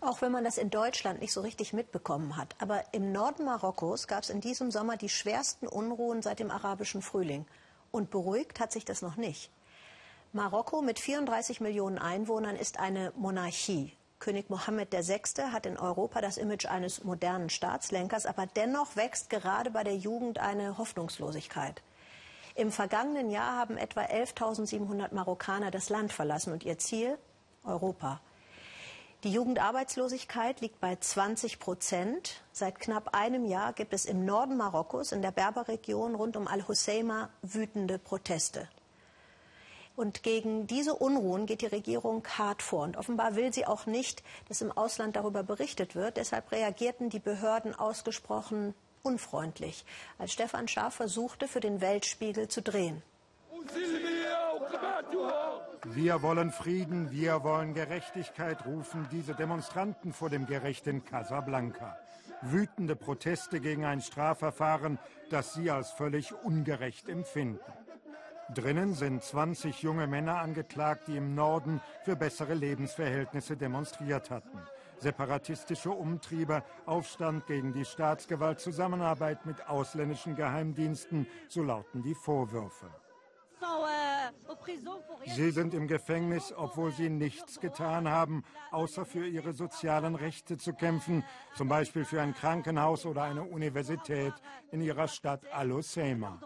Auch wenn man das in Deutschland nicht so richtig mitbekommen hat. Aber im Norden Marokkos gab es in diesem Sommer die schwersten Unruhen seit dem arabischen Frühling. Und beruhigt hat sich das noch nicht. Marokko mit 34 Millionen Einwohnern ist eine Monarchie. König Mohammed VI. hat in Europa das Image eines modernen Staatslenkers, aber dennoch wächst gerade bei der Jugend eine Hoffnungslosigkeit. Im vergangenen Jahr haben etwa 11.700 Marokkaner das Land verlassen und ihr Ziel Europa. Die Jugendarbeitslosigkeit liegt bei 20 Prozent. Seit knapp einem Jahr gibt es im Norden Marokkos, in der Berberregion rund um Al-Husseima, wütende Proteste. Und gegen diese Unruhen geht die Regierung hart vor. Und offenbar will sie auch nicht, dass im Ausland darüber berichtet wird. Deshalb reagierten die Behörden ausgesprochen unfreundlich, als Stefan Schaaf versuchte, für den Weltspiegel zu drehen. Wir wollen Frieden, wir wollen Gerechtigkeit, rufen diese Demonstranten vor dem Gericht in Casablanca. Wütende Proteste gegen ein Strafverfahren, das sie als völlig ungerecht empfinden. Drinnen sind 20 junge Männer angeklagt, die im Norden für bessere Lebensverhältnisse demonstriert hatten. Separatistische Umtriebe, Aufstand gegen die Staatsgewalt, Zusammenarbeit mit ausländischen Geheimdiensten, so lauten die Vorwürfe. Sie sind im Gefängnis, obwohl sie nichts getan haben, außer für ihre sozialen Rechte zu kämpfen, zum Beispiel für ein Krankenhaus oder eine Universität in ihrer Stadt Al-Husseima.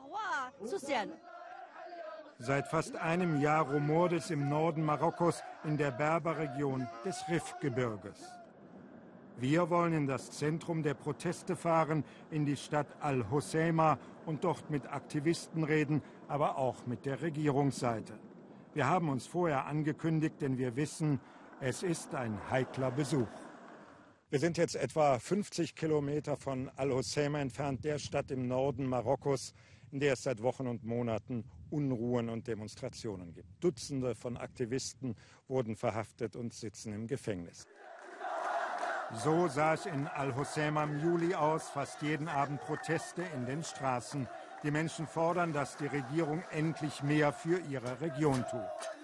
Seit fast einem Jahr rumort es im Norden Marokkos in der Berberregion des Rifgebirges. Wir wollen in das Zentrum der Proteste fahren, in die Stadt Al-Husseima und dort mit Aktivisten reden, aber auch mit der Regierungsseite. Wir haben uns vorher angekündigt, denn wir wissen, es ist ein heikler Besuch. Wir sind jetzt etwa 50 Kilometer von Al-Husseima entfernt, der Stadt im Norden Marokkos, in der es seit Wochen und Monaten Unruhen und Demonstrationen gibt. Dutzende von Aktivisten wurden verhaftet und sitzen im Gefängnis. So sah es in Al-Husseima im Juli aus, fast jeden Abend Proteste in den Straßen. Die Menschen fordern, dass die Regierung endlich mehr für ihre Region tut.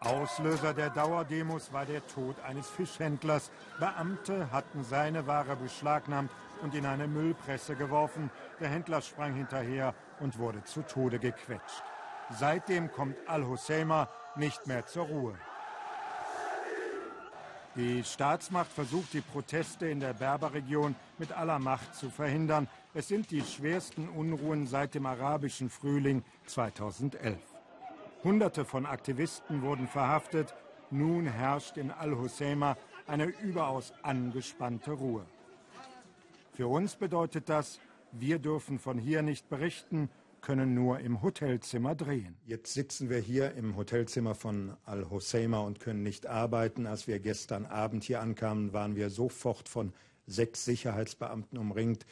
Auslöser der Dauerdemos war der Tod eines Fischhändlers. Beamte hatten seine Ware beschlagnahmt und in eine Müllpresse geworfen. Der Händler sprang hinterher und wurde zu Tode gequetscht. Seitdem kommt Al-Husseima nicht mehr zur Ruhe. Die Staatsmacht versucht, die Proteste in der Berberregion mit aller Macht zu verhindern. Es sind die schwersten Unruhen seit dem arabischen Frühling 2011. Hunderte von Aktivisten wurden verhaftet. Nun herrscht in Al-Husseima eine überaus angespannte Ruhe. Für uns bedeutet das, wir dürfen von hier nicht berichten können nur im Hotelzimmer drehen. Jetzt sitzen wir hier im Hotelzimmer von Al-Husseima und können nicht arbeiten. Als wir gestern Abend hier ankamen, waren wir sofort von sechs Sicherheitsbeamten umringt,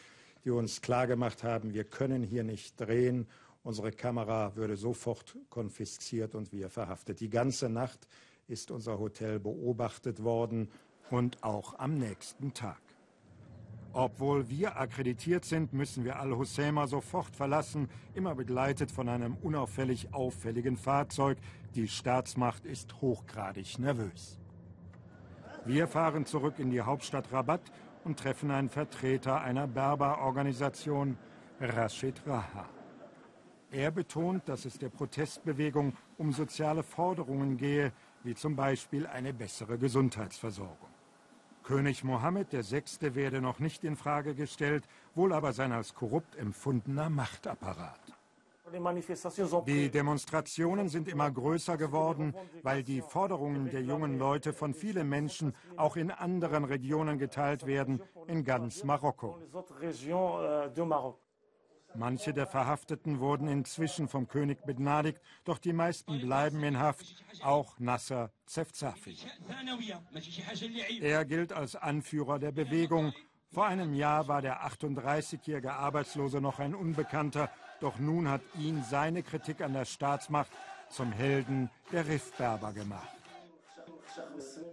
die uns klargemacht haben, wir können hier nicht drehen. Unsere Kamera würde sofort konfisziert und wir verhaftet. Die ganze Nacht ist unser Hotel beobachtet worden und auch am nächsten Tag. Obwohl wir akkreditiert sind, müssen wir Al-Husseima sofort verlassen, immer begleitet von einem unauffällig auffälligen Fahrzeug. Die Staatsmacht ist hochgradig nervös. Wir fahren zurück in die Hauptstadt Rabat und treffen einen Vertreter einer Berber-Organisation, Rashid Raha. Er betont, dass es der Protestbewegung um soziale Forderungen gehe, wie zum Beispiel eine bessere Gesundheitsversorgung. König Mohammed VI. werde noch nicht in Frage gestellt, wohl aber sein als korrupt empfundener Machtapparat. Die Demonstrationen sind immer größer geworden, weil die Forderungen der jungen Leute von vielen Menschen auch in anderen Regionen geteilt werden, in ganz Marokko. Manche der Verhafteten wurden inzwischen vom König begnadigt, doch die meisten bleiben in Haft, auch Nasser Zefzafi. Er gilt als Anführer der Bewegung. Vor einem Jahr war der 38-jährige Arbeitslose noch ein Unbekannter, doch nun hat ihn seine Kritik an der Staatsmacht zum Helden der Riffberber gemacht.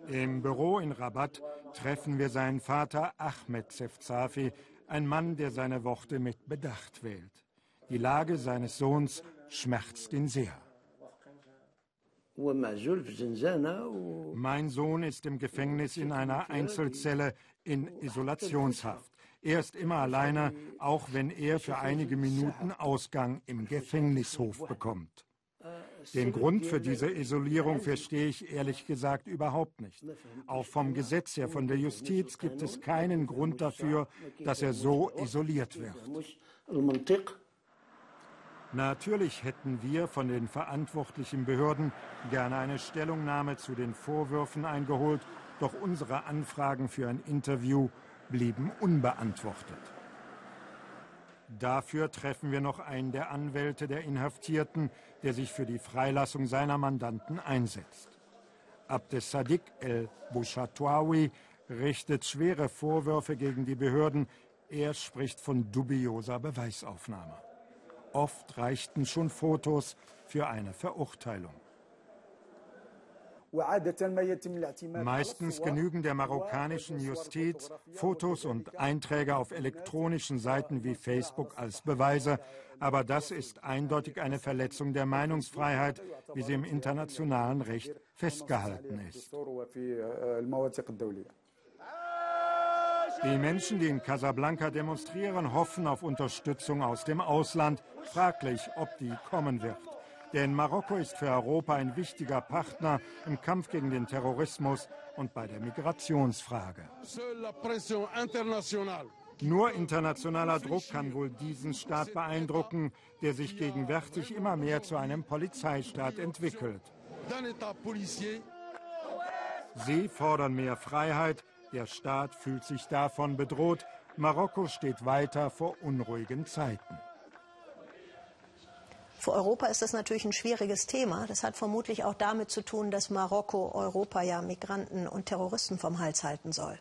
Im Büro in Rabat treffen wir seinen Vater Ahmed Zefzafi, ein Mann, der seine Worte mit Bedacht wählt. Die Lage seines Sohns schmerzt ihn sehr. Mein Sohn ist im Gefängnis in einer Einzelzelle in Isolationshaft. Er ist immer alleine, auch wenn er für einige Minuten Ausgang im Gefängnishof bekommt. Den Grund für diese Isolierung verstehe ich ehrlich gesagt überhaupt nicht. Auch vom Gesetz her, von der Justiz gibt es keinen Grund dafür, dass er so isoliert wird. Natürlich hätten wir von den verantwortlichen Behörden gerne eine Stellungnahme zu den Vorwürfen eingeholt, doch unsere Anfragen für ein Interview blieben unbeantwortet. Dafür treffen wir noch einen der Anwälte der Inhaftierten, der sich für die Freilassung seiner Mandanten einsetzt. Abdes Sadiq el-Bushatwawi richtet schwere Vorwürfe gegen die Behörden. Er spricht von dubioser Beweisaufnahme. Oft reichten schon Fotos für eine Verurteilung. Meistens genügen der marokkanischen Justiz Fotos und Einträge auf elektronischen Seiten wie Facebook als Beweise, aber das ist eindeutig eine Verletzung der Meinungsfreiheit, wie sie im internationalen Recht festgehalten ist. Die Menschen, die in Casablanca demonstrieren, hoffen auf Unterstützung aus dem Ausland. Fraglich, ob die kommen wird. Denn Marokko ist für Europa ein wichtiger Partner im Kampf gegen den Terrorismus und bei der Migrationsfrage. Nur internationaler Druck kann wohl diesen Staat beeindrucken, der sich gegenwärtig immer mehr zu einem Polizeistaat entwickelt. Sie fordern mehr Freiheit, der Staat fühlt sich davon bedroht, Marokko steht weiter vor unruhigen Zeiten. Für Europa ist das natürlich ein schwieriges Thema. Das hat vermutlich auch damit zu tun, dass Marokko Europa ja Migranten und Terroristen vom Hals halten soll.